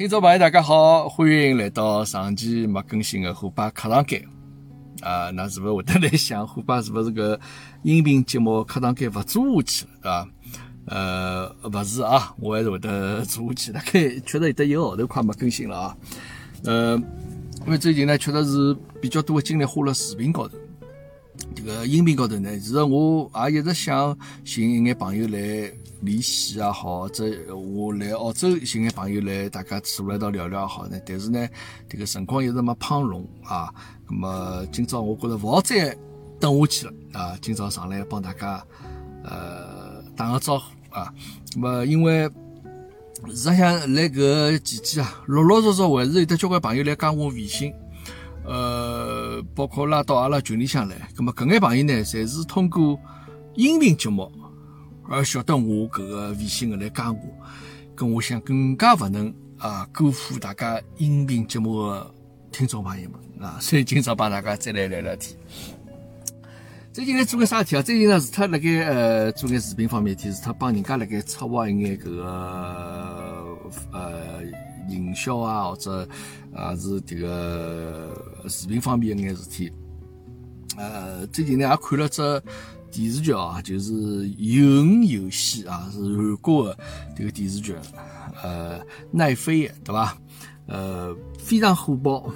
听众朋友，大家好，欢迎来到上期没更新的虎爸课堂间。啊，那是不是会得来想虎爸是不是个音频节目课堂间不做下去了，对吧？呃，不是啊，我还是会得做下去。大概确实有得一个号头快没更新了啊。呃，因为最近呢，确实是比较多的精力花了视频高头。这个音频高头呢，其实我也一直想寻一眼朋友来联系也好，或者我来澳洲寻眼朋友来大家坐一道聊聊也好呢。但是呢，这个辰光一直没碰拢啊。那么今朝我觉着勿好再等下去了啊！今朝上来帮大家呃打个招呼啊。那么因为实际上来搿期间啊，陆陆续续还是有得交关朋友来加我微信。呃，包括拉到阿拉群里向来，咁么搿眼朋友呢，侪是通过音频节目而晓得我搿个微信个来加我，跟我想更加勿能啊辜负大家音频节目个听众朋友们啊，所以今朝帮大家再来聊聊天。最近呢做个啥事体啊？最近呢是他辣盖呃做眼视频方面事体，是他帮人家辣盖策划一眼搿个呃。营销啊，或者啊是这个视频方面一眼事体。呃，最近呢也看了只电视剧啊，就是《鱿鱼游戏》啊，是韩国的这个电视剧，呃，奈飞的，对吧？呃，非常火爆。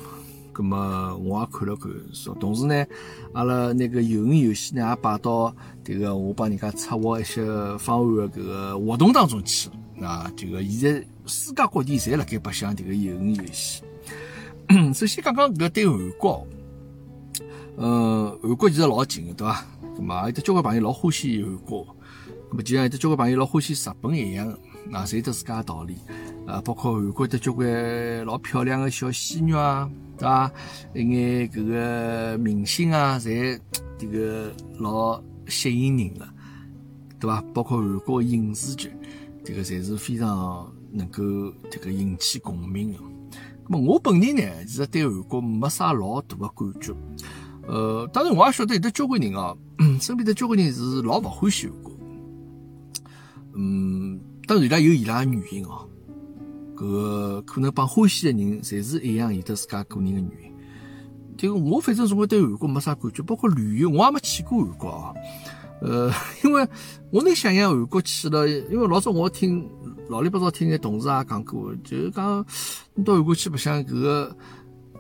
那么我也看了看，说同时呢，阿拉那个《鱿鱼游戏》呢也摆到这个我帮人家策划一些方案的这个活动当中去啊，这个现在。世界各地侪辣盖白相迭个游鱼游戏。首先讲讲搿对韩国，呃，韩国其实老近个，对伐？咁嘛，有得交关朋友老欢喜韩国，咁么就像有得交关朋友老欢喜日本一样，啊，侪有得自家道理。啊，包括韩国有得交关老漂亮个小鲜肉啊，对伐？一眼搿个明星啊，侪迭个老吸引人个，对伐？包括韩国影视剧，迭个侪是非常。能够这个引起共鸣的，么我本人呢，其实对韩国没啥老大的感觉。呃，当然我也晓得有的交关人啊，身边的交关人是老不欢喜韩国。嗯，当然伊拉有伊拉的原因哦。搿个可能帮欢喜的人侪是一样，有的自家个人的原因。这个我反正总归对韩国没啥感觉，包括旅游我也没去过韩国啊。呃，因为我能想象韩国去了，因为老早我听。老里八早听眼同事也讲过，就是讲你到韩国去白相搿个，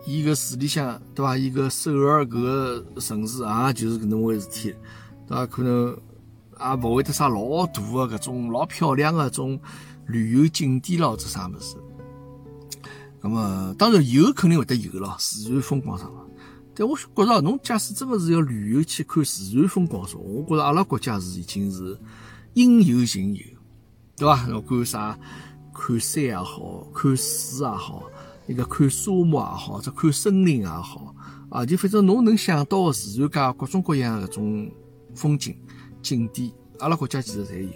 伊个市里向对伐？伊个首尔搿个城市啊，就是搿能回事体，对伐？可能也勿会得啥老大个搿种老漂亮个种旅游景点咯，这啥物事。那么当然有肯定会得有咯，自然风光啥个。但我觉着侬假使真个是要旅游去看自然风光说，我觉着阿拉国家是已经是应有尽有。对伐？侬看啥？看山也好，看水也好，一个看沙漠也好，或者看森林也好，啊，就反正侬能想到的自然界各种各样搿种风景景点，阿拉国家其实侪有。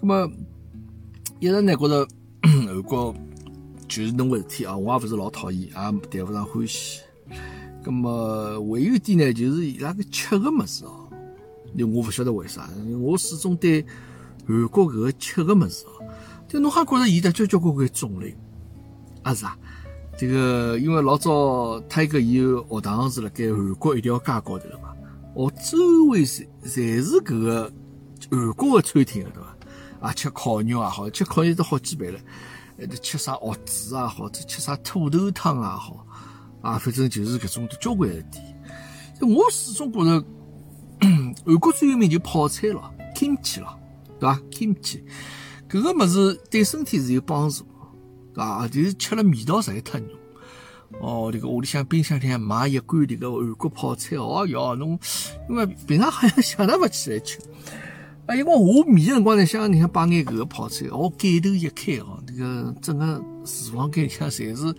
那么一直呢觉着韩国就是侬个事体啊，我也勿是老讨厌，也谈勿上欢喜。那么还有一点呢，就是伊拉个吃个物事哦，我勿晓得为啥，我始终对。韩国搿个吃个物事哦，就侬还觉着伊得交交关关种类，啊是啊，这个因为老早他一个有学堂是辣盖韩国一条街高头个嘛，哦周围侪侪是搿个韩国个餐厅个对伐？啊吃烤肉也好，吃烤肉都好几倍了，吃啥蚵子啊好，者吃啥土豆汤也好，啊反正就是搿种交关个店。我始终觉着韩国最有名就泡菜咯，kimchi 咯。对伐？kimchi，搿个物事对身体是有帮助，对伐？就是吃了味道实在太浓。哦，这个屋里向冰箱里向买一罐这个韩国泡菜，哦哟，侬因为平常好像想都勿起来吃。啊，因为我面的辰光呢，想你看摆眼搿个泡菜，哦，盖头一开哦，这个整个厨房间里向侪是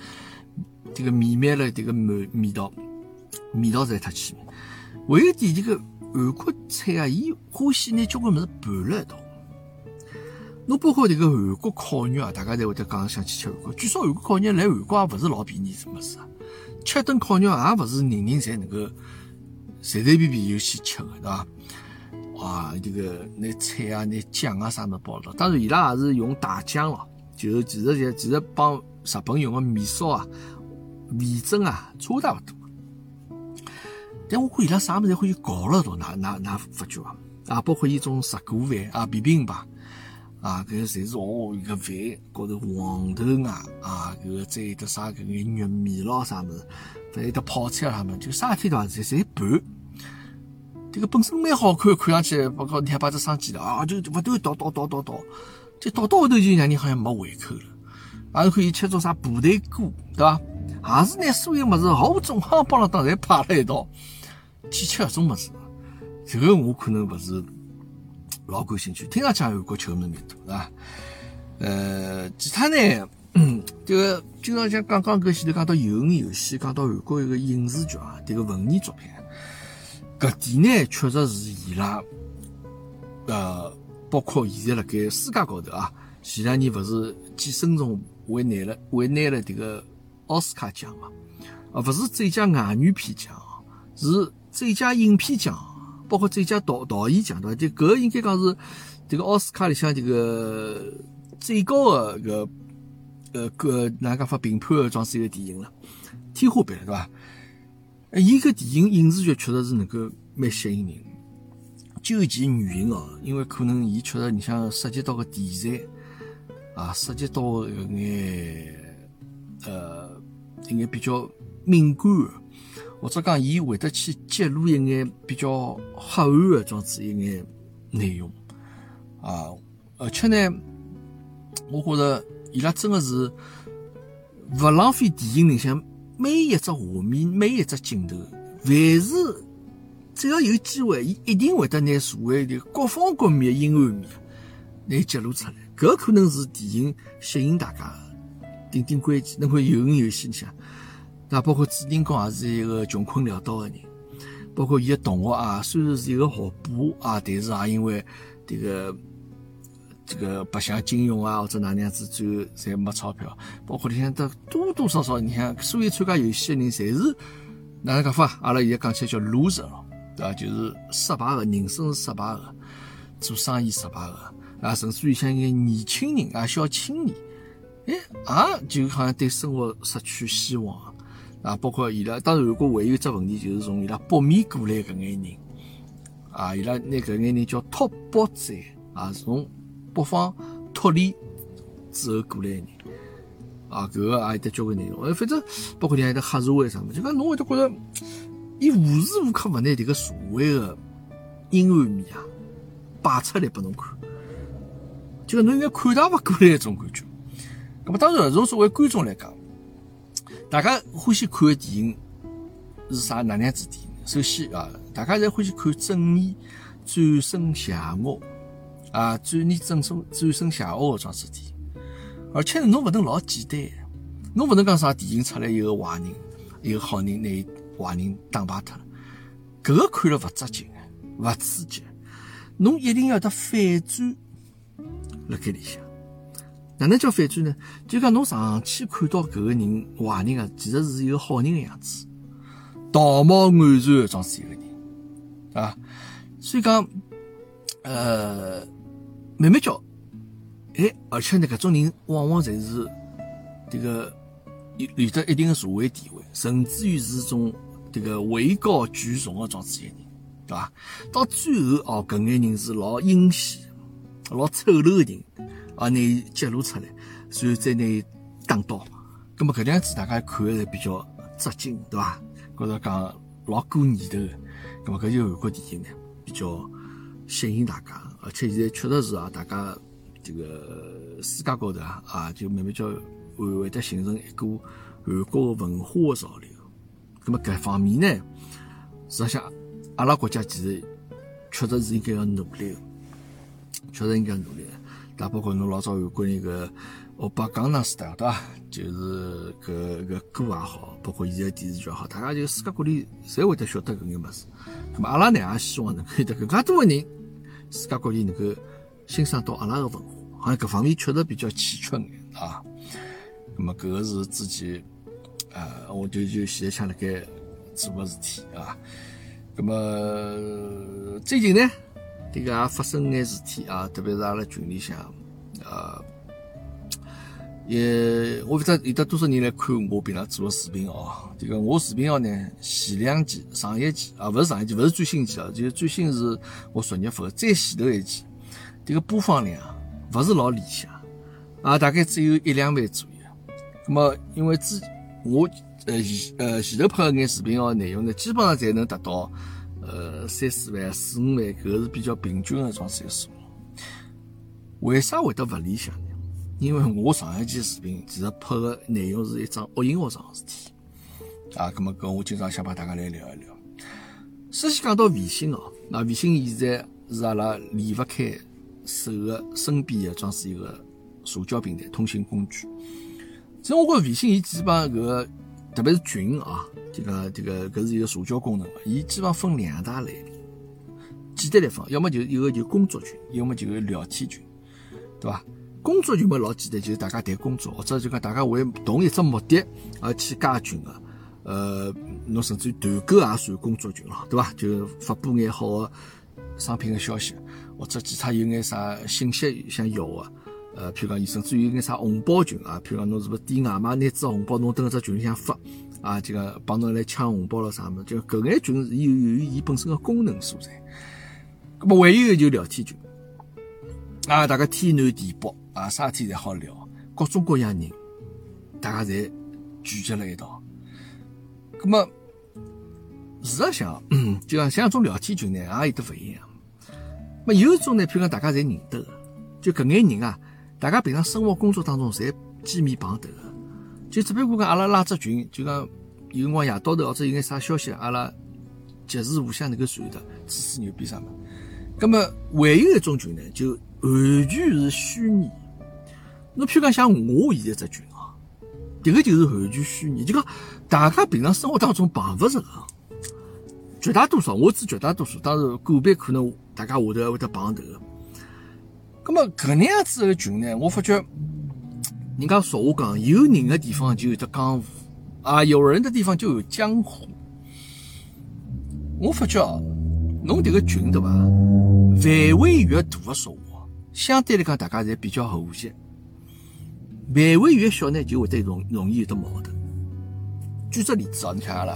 这个弥漫了这个味味道，味道实在太奇。还有点这个韩国菜啊，伊欢喜拿交关物事拌辣一道。侬包括迭个韩国烤肉啊，大家侪会得讲想去吃韩国。据说韩国烤肉来韩国也勿是老便宜，是么事啊？吃顿烤肉也勿是人人侪能够随随便便就去吃个，对伐？哇，这个拿菜啊、拿酱啊啥么包了，当然伊拉也是用大酱咯，就其实就其实帮日本用个面烧啊、味增啊差大勿多。但我看伊拉啥物事欢喜搞了道，哪哪哪发觉啊？啊，包括伊种石锅饭啊、便兵吧，啊，搿侪是哦，一个饭高头黄豆芽啊，搿个再有得啥搿个玉米咯啥物事，再有得泡菜啊啥物事，就啥事体对伐？侪侪拌。这个本身蛮好看，看上去包括你还把这生鸡了啊，就勿断倒倒倒倒倒，就倒到后头就让人好像没胃口了。还可以吃种啥部队锅，对伐？还是拿所有物事毫无中行帮了当侪摆了一道。去吃搿种物事，这个我可能勿是老感兴趣。听上去韩国吃的蛮多，是吧？呃，其他呢，这个经常像刚刚搿前头讲到游玩游戏，讲到韩国一个影视剧啊，这个文艺作品，搿点呢确实是伊拉，呃，包括现在辣盖世界高头啊，前两年勿是寄生虫为拿了为拿了这个奥斯卡奖嘛？啊，勿是最佳外语片奖，是。最佳影片奖，包括最佳导导演奖，对伐？就搿应该讲是这个奥斯卡里向这个最高的个呃个哪能讲法评判的装是一个电影了，天花板了，对伐？哎，伊个电影影视剧确实是能够蛮吸引人。究其原因哦，因为可能伊确实你像涉及到个题材啊，涉及到搿眼呃应该比较敏感。或者讲，伊会得去揭露一眼比较黑暗的这样子一眼内容啊，而且呢，我觉着伊拉真的是勿浪费电影里向每一只画面、每一只镜头，凡是只要有机会，伊一定会得拿社会的各方各面的阴暗面来揭露出来。搿可能是电影吸引大家的顶顶关键。侬看游魂游戏里向。那包括主人公也是一个穷困潦倒的人，包括伊的同学啊，虽然是一个学霸啊，但是也因为这个这个白相金融啊或者哪能样子，最后侪没钞票。包括里向的多多少少，你看所有参加游戏的人，侪是哪能讲法？阿拉现在讲起来叫 loser 咯，对伐？就是失败的，人生失败的，做生意失败的啊，甚至于像一眼年轻人啊，小青年，哎，啊，就好像对生活失去希望。啊，包括伊拉，当然，如果还有只问题，就是从伊拉北面过来搿眼人，啊，伊拉拿搿眼人叫拓北者，啊，从北方脱离之后过来的人，啊，搿个也有得交关内容。呃，反正包括你还得黑社会啥么，就讲侬会得觉着，伊无时无刻勿拿迭个社会的阴暗面啊摆出来拨侬看，就讲侬应该看大勿过来一种感觉。咁么，当然，从作为观众来讲。大家欢喜看的电影是啥？哪能样子电影？首先啊，大家侪欢喜看正义战胜邪恶啊，正义战胜战胜邪恶的桩事体。而且侬勿能老简单，侬勿能讲啥电影出来一个坏人，一个好人拿坏人打败脱了，搿个看了勿扎劲，勿刺激。侬一定要得反转辣盖里向。哪能叫反转呢？就讲侬长期看到搿个人坏人啊，其实是一个好人的样子，道貌岸然的装是一个人啊。所以讲，呃，慢慢叫，哎，而且呢，搿种人往往侪是这个有有得一定的社会地位，甚至于是种这个位高权重的装子一个人，对伐？到最后哦，搿眼人是老阴险、老丑陋的人。啊，拿伊揭露出来，然后再拿伊打倒，咁么搿样子大家看的是比较扎劲，对伐？觉着讲老过年头，咁么搿就韩国电影呢比较吸引大家，而且现在确实是啊，大家这个世界高头啊，啊就慢慢叫会会得形成一股韩国文化的潮流。咁么搿方面呢，实际上阿拉国家其实确实是应该要努力，确实应该努力。那包括侬老早有关于个欧巴江南 style 对伐？就是搿个歌也好，包括现在电视剧也好，大家就世界各地侪会得晓得搿眼物事。咁么阿拉呢也希望能够有得更加多的人，世界各地能够欣赏到阿拉个文化，好像搿方面确实比较欠缺眼啊。咁么搿个是之前，呃，我就就现在想辣盖做个事体啊。咁么最近呢？这个也发生眼事体啊，特别是阿拉群里向，呃，也我不知道有得多少人来看我平常做的视频哦。这个我视频号呢，前两期、上一期啊，不是上一期，不是最新期啊，就是最新是我昨日发的，再前头一期，这个播放量不是老理想啊，大概只有一两万左右。那么因为之我呃前呃前头拍的眼视频号内容呢，基本上才能达到呃三四万、四五万，搿是比较平均的一种岁数。为啥会得勿理想呢？因为我上一期视频其实拍的内容是一桩恶音学上的事体啊，咁么搿我今朝想帮大家来聊一聊。首先讲到微信哦，那微信现在是阿拉离勿开手的身边的，装是一个社交平台、通信工具。其实我觉微信伊基本上搿个，特别是群啊，这个这个搿是一个社交功能，伊基本上分两大类。简单来讲，要么就一个就工作群，要么就聊天群。对伐？工作群嘛老简单，就是大家谈工作，或者就讲大家为同一只目的而去加群的。呃，侬甚至于团购也算工作群了，对伐？就发布眼好的商品个消息，或者其他有眼啥信息想要个。呃，譬如讲，甚至于有眼啥红包群啊，譬如讲侬是不是点外卖拿支红包，侬等只群里向发啊，这个帮侬来抢红包了啥么？就搿眼群是有有伊本身个功能所在。咁么还有一个就聊天群。啊，大家天南地北啊，啥事体侪好聊，各种各样人，大家侪聚集了一道。那么，事实上，就像像种聊天群呢，也有得勿一样。么有种呢，譬如讲大家侪认得个，就搿眼人啊，大家平常生活工作当中侪见面碰头个，就只不过讲阿拉拉只群，就讲有辰光夜到头或者有眼啥消息，阿拉及时互相能够传达，吹吹牛逼啥么。那么还有一种群呢，就完全是虚拟。侬譬如讲像我现在只群啊，迭个就是完全虚拟，就讲大家平常生活当中碰勿着个，绝大多数我指绝大多数，当然个别可能大家下头还会得碰头个。咁么搿能样子个群呢，我发觉人家俗话讲，有人个地方就有得江湖啊，有人的地方就有江湖。我发觉啊。侬迭个群对伐？范围越大的说话，相对来讲大家侪比较和谐；范围越小呢，就会得容容易有得矛盾。举个例子哦，你看阿拉，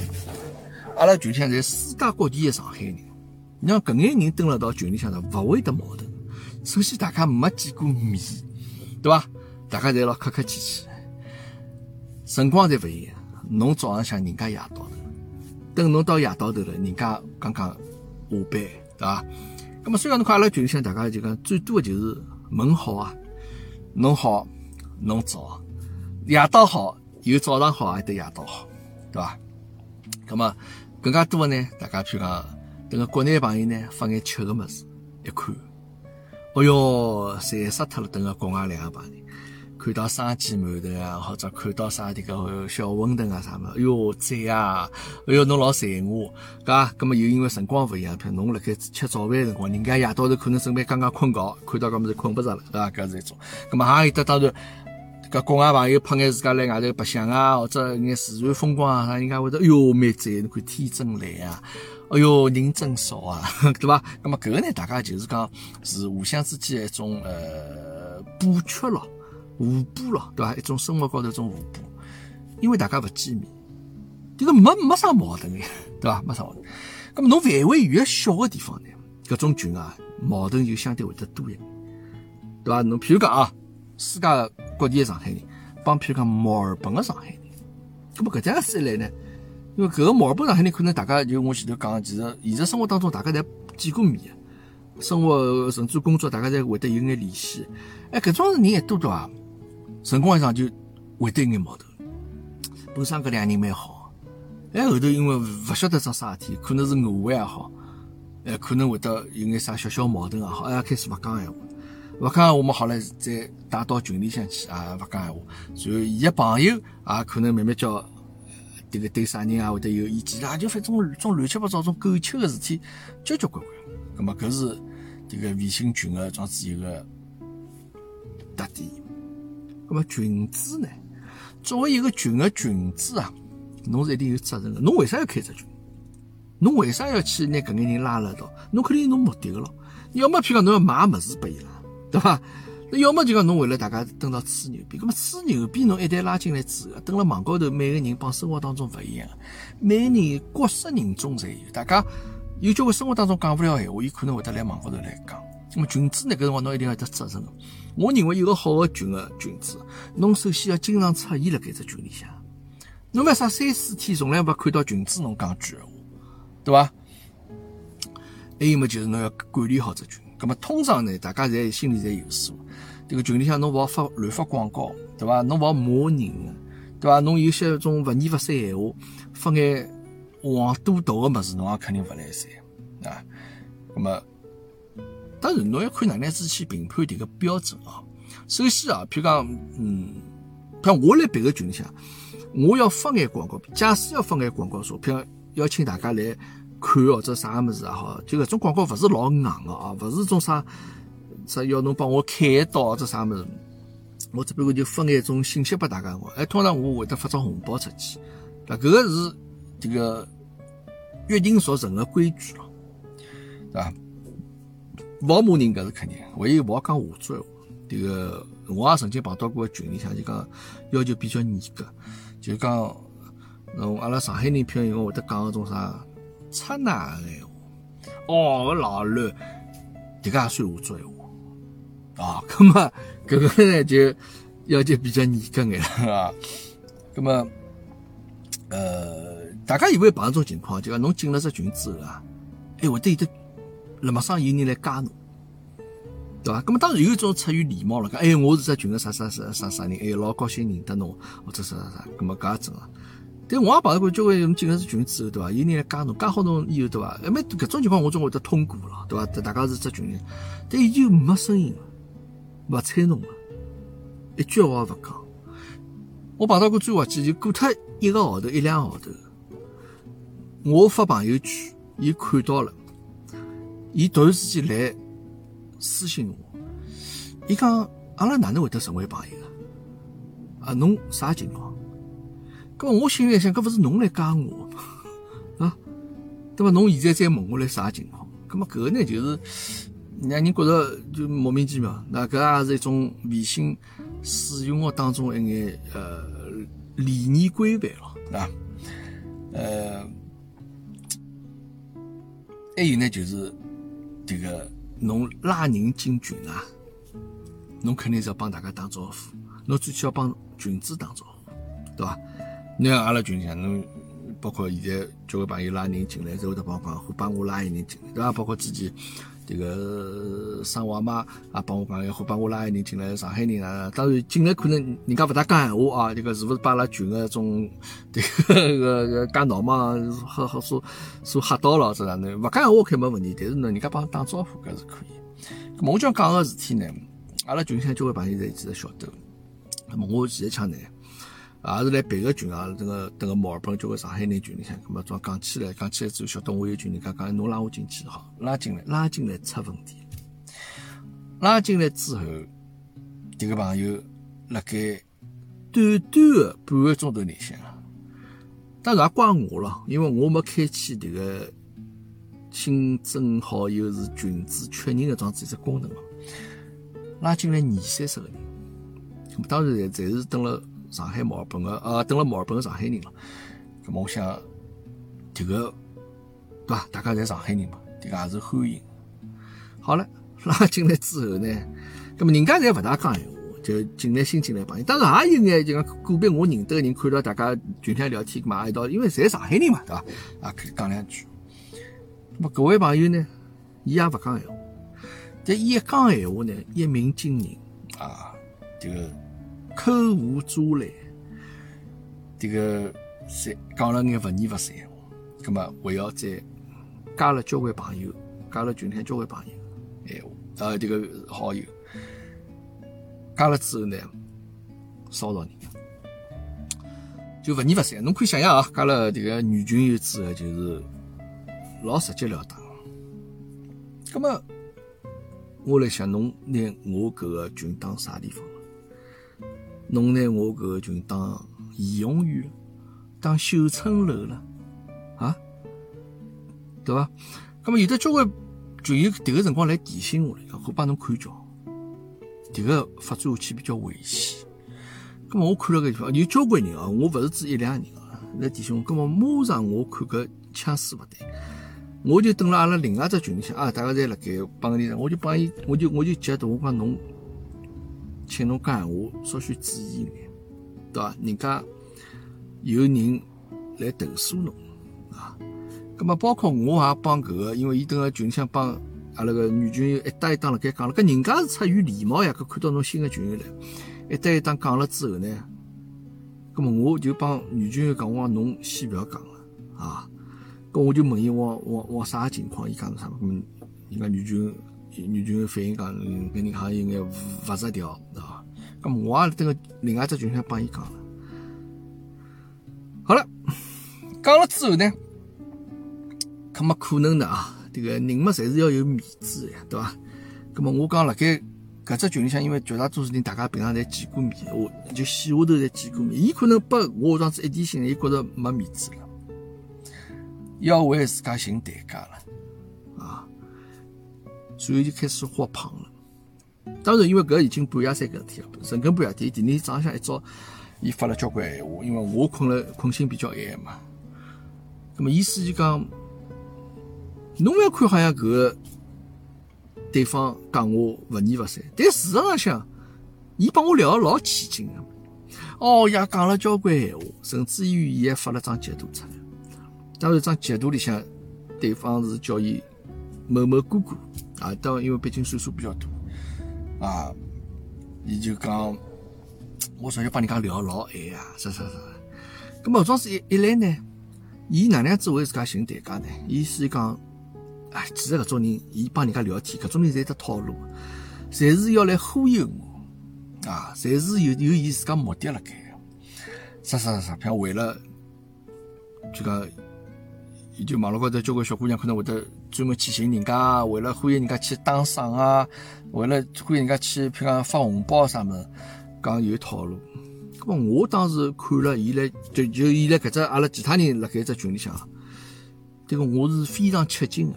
阿拉群里向侪世界各地的上海人，你像搿眼人蹲辣到群里向头，勿会得矛盾。首先大家没见过面，对伐？大家侪老客客气气，辰光侪勿一样。侬早上向人家夜到头，等侬到夜到头了，人家刚刚。下班，对伐？那么虽然侬看阿拉群里向大家就讲最多的就是问好啊，侬好，侬早，夜到好，有早上好，还得夜到好，对伐？那么更加多的呢，大家譬如讲，等个国内朋友呢发眼吃的么子，一看，哦哟，馋死脱了，等个国外两个朋友。看到生煎馒头啊，或者看到啥迭个小馄饨啊啥么，哎哟赞啊！哎哟侬老馋我，噶，咁么又因为辰光勿一样，譬如侬辣盖吃早饭辰光，人家夜到头可能准备刚刚困觉，看到搿么子困不着了，对伐？搿是一种。咁么还有得当然，搿国外朋友拍眼自家辣外头白相啊，或者眼自然风光啊啥，人家会得哎哟蛮赞，侬看天真蓝啊，哎哟人真少啊，对伐？咁么搿个呢，大家就是讲是互相之间一种呃补缺咯。互补咯，对伐？一种生活高头一种互补，因为大家勿见面，这个没没啥矛盾的，对伐？没啥矛盾。咁么侬范围越小的地方呢，搿种群啊，矛盾就相对会得多一点，对伐？侬譬如讲啊，世界各地的上海人，帮譬如讲墨尔本的上海人，咁么搿样子一来呢，因为搿个墨尔本上海人可能大家就我前头讲，其实现实生活当中大家侪见过面，生活甚至工作大家侪会得有眼联系，哎，搿种人一多对伐？辰光一长就会得有眼矛盾，本身搿两人蛮好，哎后头因为勿晓得桩啥事体，可能是误会也好，哎可能会得有眼啥小小矛盾也好，哎开始勿讲闲话，勿讲闲话嘛好了，再带到群里向去啊勿讲闲话，然后伊个朋友啊可能慢慢叫迭个对啥人啊会得有意见啦，就反正种乱七八糟种苟且个事体交交关关，葛末搿是迭个微信群个装置一个特点。那么群主呢？作为一个群的群主啊，侬是一定有责任的。侬为啥要开只群？侬为啥要去拿搿眼人拉了一道？侬肯定有侬目的个咯。要么譬如讲侬要买物事拨伊拉，对伐？那要么就讲侬为了大家蹲到吹牛逼，咁么吹牛逼侬一旦拉进来之后，蹲了网高头，每个人帮生活当中勿一样，每个人各色人种侪有，大家有交关生活当中讲勿了闲话，伊可能会得来网高头来讲。咁么群主呢，搿辰光侬一定要得责任。我认为一个好个群个群主，侬首先要经常出现辣搿只群里向。侬为啥三四天从来勿看到群主侬讲句闲话，对伐？还有么就是侬要管理好只群。咁么通常呢，大家侪心里侪有数。这个群里向侬勿好发乱发广告，对伐？侬勿好骂人，对伐？侬有些种勿二勿三闲话，发眼黄赌毒个物事，侬也肯定勿来三啊。咁么，当然侬要看哪能样子去评判迭个标准啊。首先啊，譬如讲，嗯，像我来别个群里向，我要发眼广告，假使要发眼广告说，譬如邀请大家来看或者啥物事也好，就搿种广告勿是老硬个啊，勿是种啥。啥要侬帮我开一刀，或者啥物事，我只不过就发眼种信息拨大家。我哎，通常我会得发张红包出去。那搿个是这个约定俗成的规矩咯，对伐？勿好骂人搿是肯定，唯一勿好讲话话。这个我也曾经碰到过群里向就讲要求比较严格，就讲侬阿拉上海人偏应该会得讲搿种啥差哪个闲话，哦，老乱，迭个也算话做闲话。啊，那么搿个呢就要求比较严格眼了，啊，那么呃，大家有没有碰到种情况，就讲侬进了只群之后啊，哎，会得有得辣马上有人来加侬，对伐？那么当然有一种出于礼貌了，讲哎，我是只群个啥啥啥啥啥人，哎，老高兴认得侬，或者啥啥啥，那么搿也正啊。但我也碰到过交关侬进了群之后，对伐？有人来加侬，加好侬以后，对伐？哎，么搿种情况我总会得通过了，对伐？大家是只群人，但已经没声音了。勿睬侬了，一句话也勿讲。我碰到过最滑稽，就过脱一个号头、一两个号头，我发朋友圈，伊看到了，伊突然之间来私信我，伊讲阿拉哪能会得成为朋友啊？啊，侬啥情况？搿我心里想，搿勿是侬来加我 啊？对伐？侬现在再问我来啥情况？搿么搿个呢，就是。让人觉着就莫名其妙，那搿也是一种微信使用的当中一眼呃理念规范了，啊，呃，还有呢就是这个侬拉人进群啊，侬肯定是要帮大家打招呼，侬最起要帮群主打招呼，对伐？你像阿拉群里向侬。包括现在交关朋友拉人进来，之后得帮我讲，会帮我拉一人进来，对伐？包括之前这个生娃妈啊，帮我讲，会帮我拉一人进来，上海人啊。当然进来可能人家勿大讲闲话啊，这个是勿是把阿拉群个种这个 个个讲闹嘛，好好说说吓到了，是哪能？勿讲闲话肯没问题，但是呢，人家帮打招呼搿是可以。咁么我讲讲个事体呢，阿拉群里向交关朋友侪其实晓得。咁么我现在讲呢？也是来别个群啊，这个这个墨尔本交关上海人群里向，咁么总讲起来，讲起来之后晓得我有群人家讲，侬拉我进去好，拉进来，拉进来出问题，拉进来之后，这个朋友辣盖短短的半个钟头里向，当然也怪我了，因为我没开启这个新增好友是群主确认的装置只功能嘛，拉进来二三十个人，当然侪侪是等了。上海墨尔本个，呃，等了墨尔本个上海人了。咁么我想，这个对伐？大家侪上海人嘛，这个也是欢迎。好了，拉进来之后呢，咁么人家侪勿大讲闲话，就进来新进来朋友。当然也有眼就讲个别我认得个人，看到大家群里聊天嘛，一道，因为侪上海人嘛，对伐？啊，可以讲两句。咁么各位朋友呢，伊也勿讲闲话，但伊一讲闲话呢，一鸣惊人啊，这个。口无遮拦，这个讲了眼勿二勿三话，咁么还要再加了交关朋友，加了群里交关朋友闲话，呃，这个好友加了之后呢，骚扰人，就勿二勿三。侬可以想象啊，加了这个女群友之后，就是老直截了当。咁么我来想，侬拿我搿个群当啥地方？侬拿我搿个群当怡红院，当绣春楼了，啊，对伐？咁么有的交关群友迭个辰光来提醒我了，会帮侬看叫，迭个发展下去比较危险。咁么我看了个地方，有交关人啊，我勿是指一两个人啊，那弟兄，咁么马上我看搿腔势勿对，我就等了阿拉另外只群里向啊，大家侪辣盖帮个人，我就帮伊，我就我就截图，我讲侬，请侬讲闲话稍许注意眼，对伐？人家有人来投诉侬啊，咁么包括我也帮搿个，因为伊等个群里向帮阿拉个女群友一搭一档辣盖讲了，搿人家是出于礼貌呀，搿看到侬新个群友来。一搭一档讲了之后呢，咁么我就帮女群友讲，我讲侬先勿要讲了啊。咁我就问伊，我我我啥情况？伊讲是啥？咁人家女群女群友反映讲，嗯搿人好像有眼勿着调，对伐？咁我也等个另外一只群里向帮伊讲了。好了，讲了之后呢，搿么可能呢啊，这个人嘛，侪是要有面子呀，对伐？咁么我讲辣盖。搿只群里向，因为绝大多数人大家平常侪见过面，我就线下头侪见过面。伊可能拨我这样子一点心，伊觉着没面子了，要为自家寻代价了，所以就开始发胖了。当然，因为搿已经半夜三搿事体了，深更半夜天，第二天早浪向一早，伊发了交关闲话，因为我困了，困醒比较晚嘛。那么意思就讲，侬要看好像搿个。对方讲我勿二勿三，但事实上向，伊帮我聊得老起劲的，哦呀，讲了交关闲话，甚至于伊还发了张截图出来。当然，张截图里向，对方是叫伊某某哥哥啊，当因为毕竟岁数比较大啊，伊就讲，我说要帮人家聊老晚啊，啥啥啥。咁么，桩事一一来呢，伊哪能样子为自家寻代价呢？意思讲。哎，其实搿种人，伊帮人家聊天，搿种人侪得套路，侪是要来忽悠我，啊，侪是有有伊自家目的辣盖，啥啥啥，譬如为了，就讲，伊就网络高头交关小姑娘可能会得专门去寻人家，为了忽悠人家去打赏啊，为了忽悠人家去，譬如讲发红包啥物事，讲有套路。咾么我当时看了伊来，就就伊来搿只阿拉其他人辣盖只群里向，迭个我是非常吃惊个。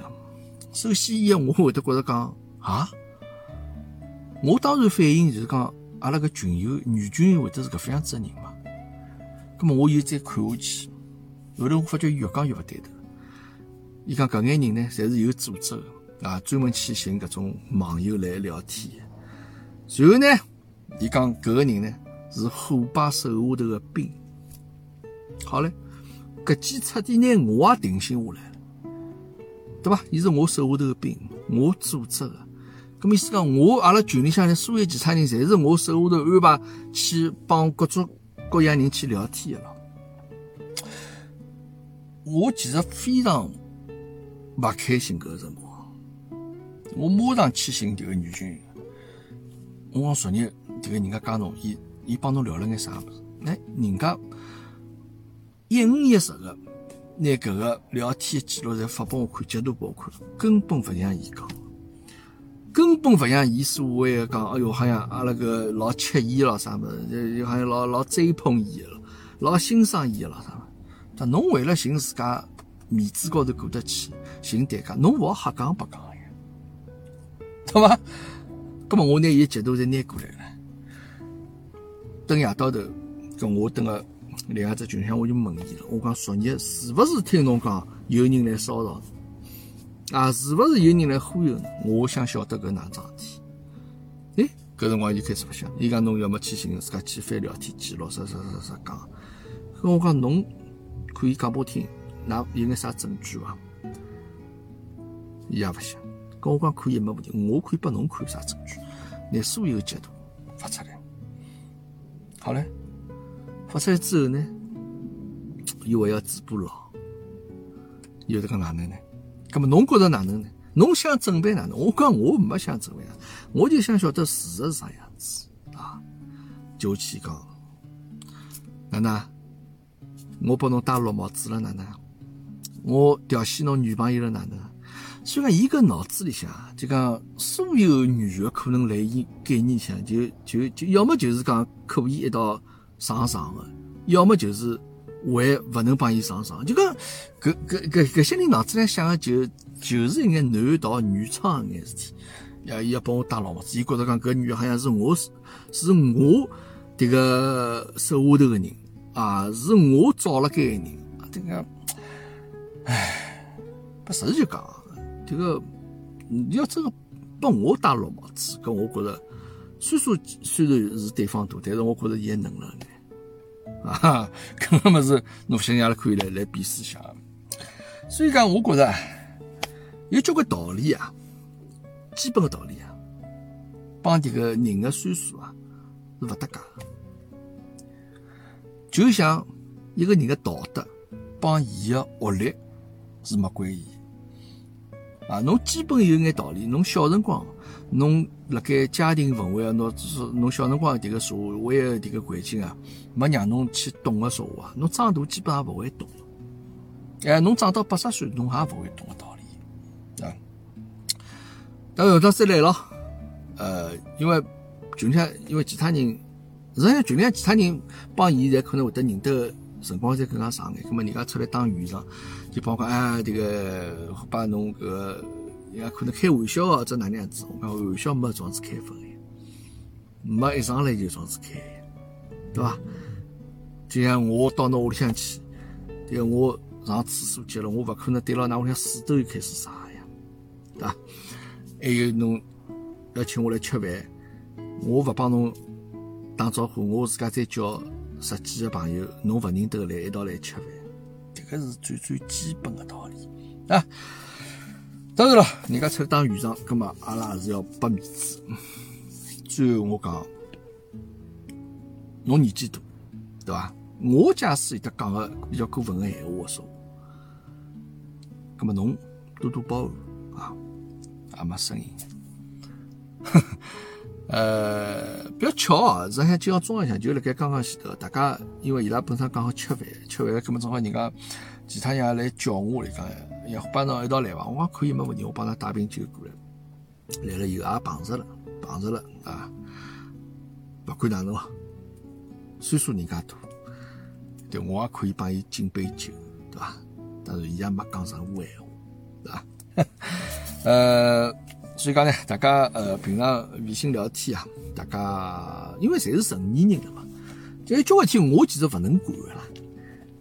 首先，伊我会得觉着讲啊，我当然反应就是讲，阿拉个群友女群友会得是搿副样子个人嘛。咁么我又再看下去，后头我发觉越讲越勿对头。伊讲搿眼人呢，侪是有组织个啊，专门去寻搿种网友来聊天。随后呢，伊讲搿个人呢是虎爸手下头个兵。好嘞，搿记彻底拿我也定心下来了。对吧？伊是我手下头的兵，我组织的。咁意思讲，我阿拉群里向的所有其他人，侪是我手下头安排去帮各种各样人去聊天的了。我其实非常勿开心搿个辰光，我马上去寻迭个女军友。我讲昨日迭个人家讲侬，伊伊帮侬聊了眼啥物事？哎，人家一五一十个。拿搿个聊天记录侪发拨我看，截图拨我看，根本勿像伊讲，根本勿像伊所谓的讲，哎哟，好像阿拉个老吃伊咯啥物事，就好像老老追捧伊个了，老欣赏伊个了啥物事。但侬为了寻自家面子高头过得去，寻代价，侬勿好瞎讲白讲呀，对伐？葛末我拿伊截图侪拿过来了，等夜到头，跟我等个。另外只群向我就问伊了，我讲昨日是勿是听侬讲有人来骚扰侬啊？是勿是有人来忽悠侬？我想晓得搿哪桩事体。哎，搿辰光就开始勿想，伊讲侬要么去寻自家去翻聊天记录，啥啥啥啥讲。跟我讲侬可以讲拨我听，㑚有眼啥证据伐？伊也勿想。跟我讲可以没问题，我可以拨侬看啥证据，拿所有截图发出来。好嘞。发出来之后呢，又还要嘴巴牢，有这个哪能呢？那么侬觉着哪能呢？侬想准备哪能？我讲我没想准备啊，我就想晓得事实是啥样子啊。就去讲，哪能？我帮侬戴绿帽子了哪能？我调戏侬女朋友了哪能？所以讲，伊个脑子里向就讲，所有女的可能来伊概念想，就就就要么就是讲可以一道。上床的，要么就是还勿能帮伊上床，就讲搿搿搿搿些人脑子里想的就就是一眼男盗女娼一眼事体，伊要帮我戴老帽子，伊觉着讲搿女好像是我是是我迭个手下头个人啊，是我找了该个人，这个，唉，不实事求讲，这个你要真个帮我戴绿帽子，搿我觉着岁数虽然是对方大，但是我觉着伊能了眼啊，搿个物事侬想想可以来来比试一下。所以讲，我觉着有交关道理啊。基本的道理啊，帮迭个人的岁数啊是勿搭界。就像一个人的道德帮伊的学历是没关系啊。侬基本有眼道理，侬小辰光侬辣盖家庭氛围啊，侬是侬小辰光迭个社会的迭个环境啊，没让侬去懂个说话，侬长大基本上勿会懂。哎，侬长到八十岁，侬也勿会懂个道理啊。那后头再来咯，呃，因为群里向，因为其他人，实际上群里向其他人帮伊，侪可能会得认得辰光侪更加长眼。那么人家出来当院长，就帮我讲，哎，这个把侬搿个，人家可能开玩笑哦，这哪能样子？我讲玩笑没装子开分的，没一上来就装子开，对伐？就像我到侬屋里向去，这个我上厕所去了，我勿可能对牢㑚屋里向水都开始撒呀，对伐？还有侬要请我来吃饭，我勿帮侬打招呼，我自家再叫十几个朋友，侬勿认得来一道来吃饭，迭个是最最基本的道理啊。当然了，人家出来当院长，葛末阿拉还是要拨面子。最后我讲，侬年纪大，对伐？我假使有得讲个比较过分个闲话说，葛末侬多多包涵啊。也没声音，呃，比较巧啊！实际上今朝中浪向就辣盖刚刚前头，大家因为伊拉本身刚好吃饭，吃饭了，搿么正好人家其他人也来叫我来讲，要帮侬一道来伐？我讲可以没问题，我帮他带瓶酒过来。来了以后也碰着了，碰着了啊！勿管哪能哦，岁数人家大，对我也可以帮伊敬杯酒，对伐？但是伊也没讲任何闲话，对伐？呃，所以讲呢，大家呃平常微信聊天啊，大家因为侪是成年人了嘛，就交关事体我其实勿能管啦。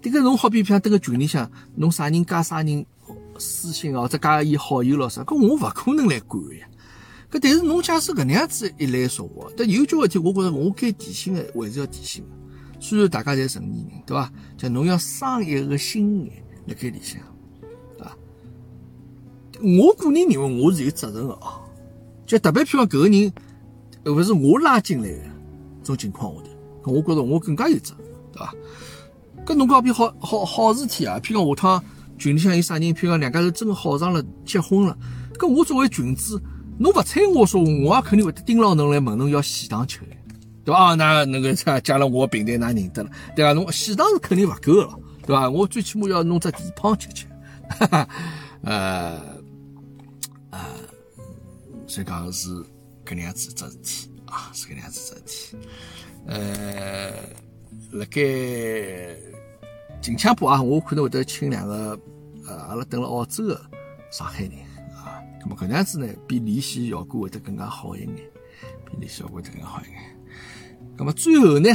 迭个侬好比像迭个群里向，侬啥人加啥人私信哦，或者加伊好友咯啥，搿我勿可能来管呀。搿但是侬假使搿能样子一来说话，但有交关事体，我觉着我该提醒的还是要提醒的。虽然大家侪成年人，对伐？就侬要生一个心眼辣盖里向。我个人认为我是有责任的啊，就特别譬如讲搿个人，勿是我拉进来的，种情况下头，我觉着我更加有责任，对伐？搿侬讲比好好好事体啊，譬如讲下趟群里向有啥人，譬如讲两家头真好上了，结婚了，搿我作为群主，侬勿睬我说，我也肯定会得盯牢侬来问侬要喜糖吃，对伐？那那个加 加了我平台，㑚认得了，对伐？侬喜糖是肯定勿够了，对伐？我最起码要弄只地胖吃吃，哈 哈，呃。啊所以讲是搿能样子只事体啊，是搿能样子只事体。呃，辣盖近腔部啊，我可能会得请两个呃，阿拉等了澳洲的上海人啊。咁么搿能样子呢，比联系效果会得更加好一眼，比联系效果会得更加好一眼。咁么最后呢，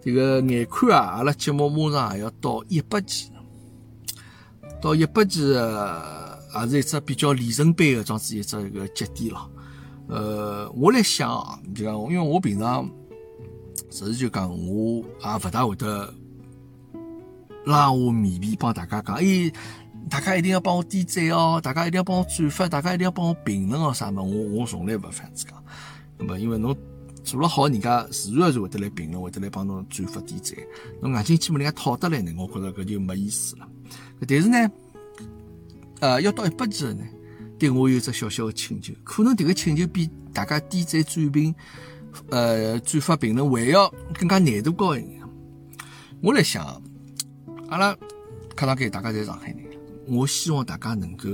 这个眼看啊，阿拉节目马上也要到一百期，到一百期。也是一只比较里程碑的这样子一只一个节点了。呃，我来想啊，就讲，因为我平常实事就讲，我也勿大会得拉我面皮帮大家讲，哎，大家一定要帮我点赞哦，大家一定要帮我转发，大家一定要帮我评论哦，啥么？我我从来勿这样子讲。那么，因为侬做了好，人家自然是会得来评论，会得来帮侬转发点赞。侬眼睛去问人家讨得来呢，我觉着搿就没意思了。但是呢。呃，要到一百级了呢，对我有只小小的请求，可能这个请求比大家点赞、转评、呃转发评论还要更加难度高一点。我来想，阿拉课堂间大家在上海人，我希望大家能够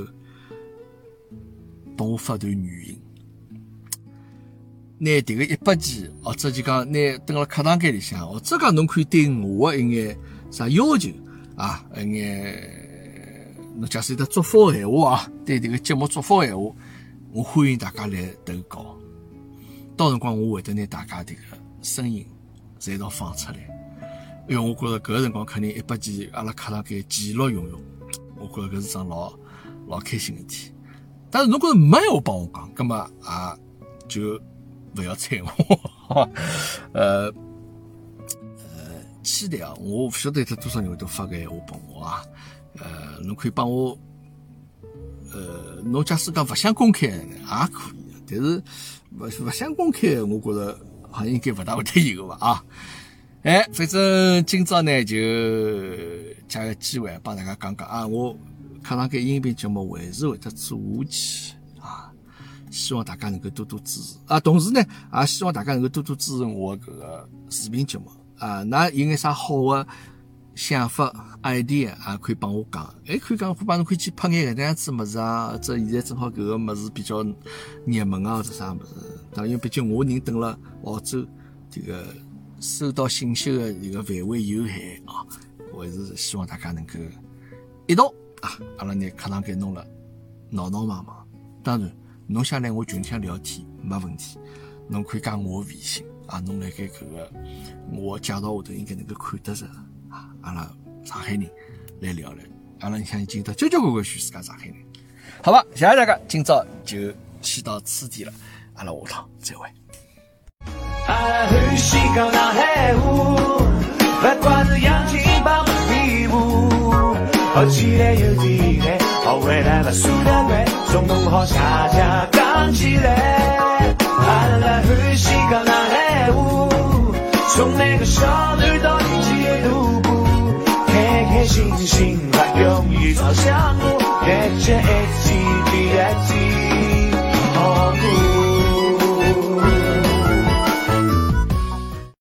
帮我发段语音，拿这个一百级，或者就讲拿登了课堂间里向，或者讲侬可以对我一眼啥要求啊，一眼。侬假使有得祝福闲话啊，对这个节目祝福闲话，我欢迎大家来投稿。到辰光我会得拿大家迭个声音侪一道放出来。因为我觉着搿个辰光肯定一百集阿拉课堂间其乐融融，我觉着搿是桩老老开心个事体。但是侬觉着没闲话帮我讲，葛末也就勿要睬我。呃 呃，期待啊！我勿晓得有多少人会得发搿闲话帮我啊。呃，侬可以帮我，呃，侬假使讲勿想公开也可以，但是勿勿想公开，我觉着好像应该勿大会得有个伐啊。哎，反正今朝呢就借个机会帮大家讲讲啊，我课堂间音频节目还是会得做下去啊，希望大家能够多多支持啊。同时呢，也希望大家能够多多支持我搿个视频节目啊。那有眼啥好的想法、idea 也可以帮我讲，还可以讲，可帮侬可以去拍眼搿能样子物事啊。这现在正好搿个物事比较热门啊，或者啥物事。当然，毕竟我人蹲了澳洲，这个。收到信息的一个范围有限啊，我还是希望大家能够一道啊，阿拉拿课堂间弄了闹闹忙忙。当然，侬想来我群里聊天没问题，侬可以加我微信啊，侬辣盖搿个我介绍下头应该能够看得着。阿拉上海人来聊聊，阿拉想今朝交交关关全世界上海人，好吧？谢谢大家，今朝就先到此地了，阿拉下趟再会。好期待有机会，好未来把输得快，从弄好下家刚起来。啊啦，欢喜搞那海舞，从那个小女到，开开心心把友谊朝向我，一起一起比一起。